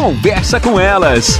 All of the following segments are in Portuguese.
Conversa com elas.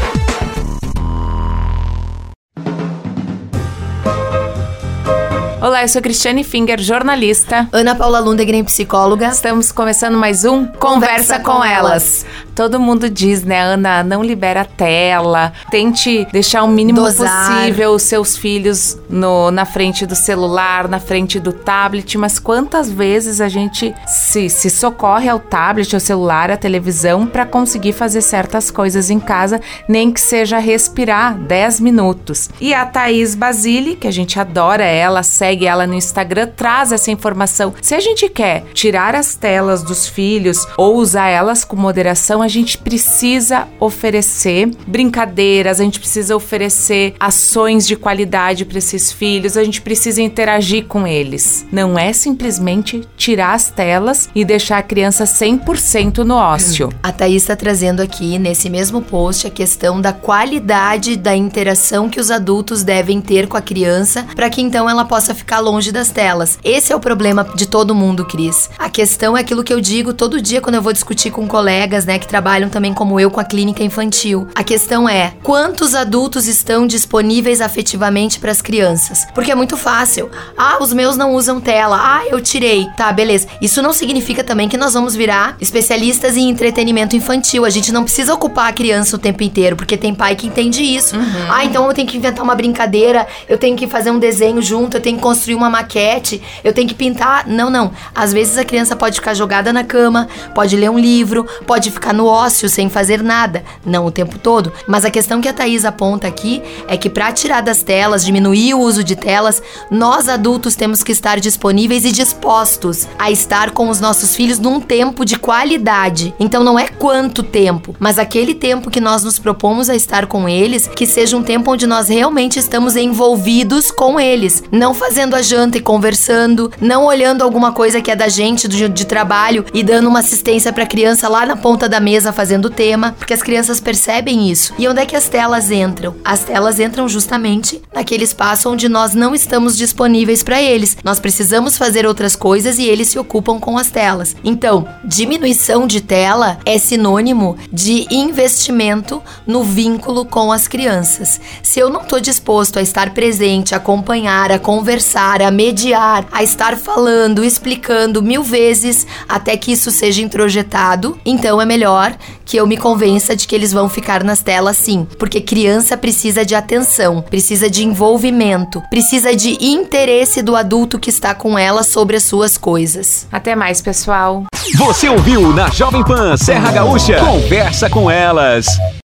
Olá, eu sou Cristiane Finger, jornalista. Ana Paula Lundegren, psicóloga. Estamos começando mais um Conversa, Conversa com, com elas. elas. Todo mundo diz, né, Ana, não libera a tela, tente deixar o mínimo Dosar. possível os seus filhos no, na frente do celular, na frente do tablet, mas quantas vezes a gente se, se socorre ao tablet, ao celular, à televisão para conseguir fazer certas coisas em casa, nem que seja respirar 10 minutos. E a Thaís Basile, que a gente adora ela, segue segue ela no Instagram, traz essa informação. Se a gente quer tirar as telas dos filhos ou usar elas com moderação, a gente precisa oferecer brincadeiras, a gente precisa oferecer ações de qualidade para esses filhos, a gente precisa interagir com eles. Não é simplesmente tirar as telas e deixar a criança 100% no ócio. A Thaís está trazendo aqui nesse mesmo post a questão da qualidade da interação que os adultos devem ter com a criança para que então ela possa ficar longe das telas. Esse é o problema de todo mundo, Cris. A questão é aquilo que eu digo todo dia quando eu vou discutir com colegas, né, que trabalham também como eu com a clínica infantil. A questão é quantos adultos estão disponíveis afetivamente para as crianças? Porque é muito fácil. Ah, os meus não usam tela. Ah, eu tirei. Tá, beleza. Isso não significa também que nós vamos virar especialistas em entretenimento infantil. A gente não precisa ocupar a criança o tempo inteiro, porque tem pai que entende isso. Uhum. Ah, então eu tenho que inventar uma brincadeira, eu tenho que fazer um desenho junto, eu tenho que construir uma maquete, eu tenho que pintar. Não, não. Às vezes a criança pode ficar jogada na cama, pode ler um livro, pode ficar no ócio sem fazer nada. Não o tempo todo. Mas a questão que a Thaís aponta aqui é que para tirar das telas, diminuir o uso de telas, nós adultos temos que estar disponíveis e dispostos a estar com os nossos filhos num tempo de qualidade. Então não é quanto tempo, mas aquele tempo que nós nos propomos a estar com eles, que seja um tempo onde nós realmente estamos envolvidos com eles, não fazendo fazendo a janta e conversando, não olhando alguma coisa que é da gente, do, de trabalho e dando uma assistência pra criança lá na ponta da mesa fazendo o tema, porque as crianças percebem isso. E onde é que as telas entram? As telas entram justamente naquele espaço onde nós não estamos disponíveis para eles. Nós precisamos fazer outras coisas e eles se ocupam com as telas. Então, diminuição de tela é sinônimo de investimento no vínculo com as crianças. Se eu não estou disposto a estar presente, a acompanhar, a conversar, conversar, a mediar, a estar falando, explicando mil vezes até que isso seja introjetado, então é melhor que eu me convença de que eles vão ficar nas telas sim. Porque criança precisa de atenção, precisa de envolvimento, precisa de interesse do adulto que está com ela sobre as suas coisas. Até mais, pessoal. Você ouviu na Jovem Pan Serra Gaúcha? Conversa com elas.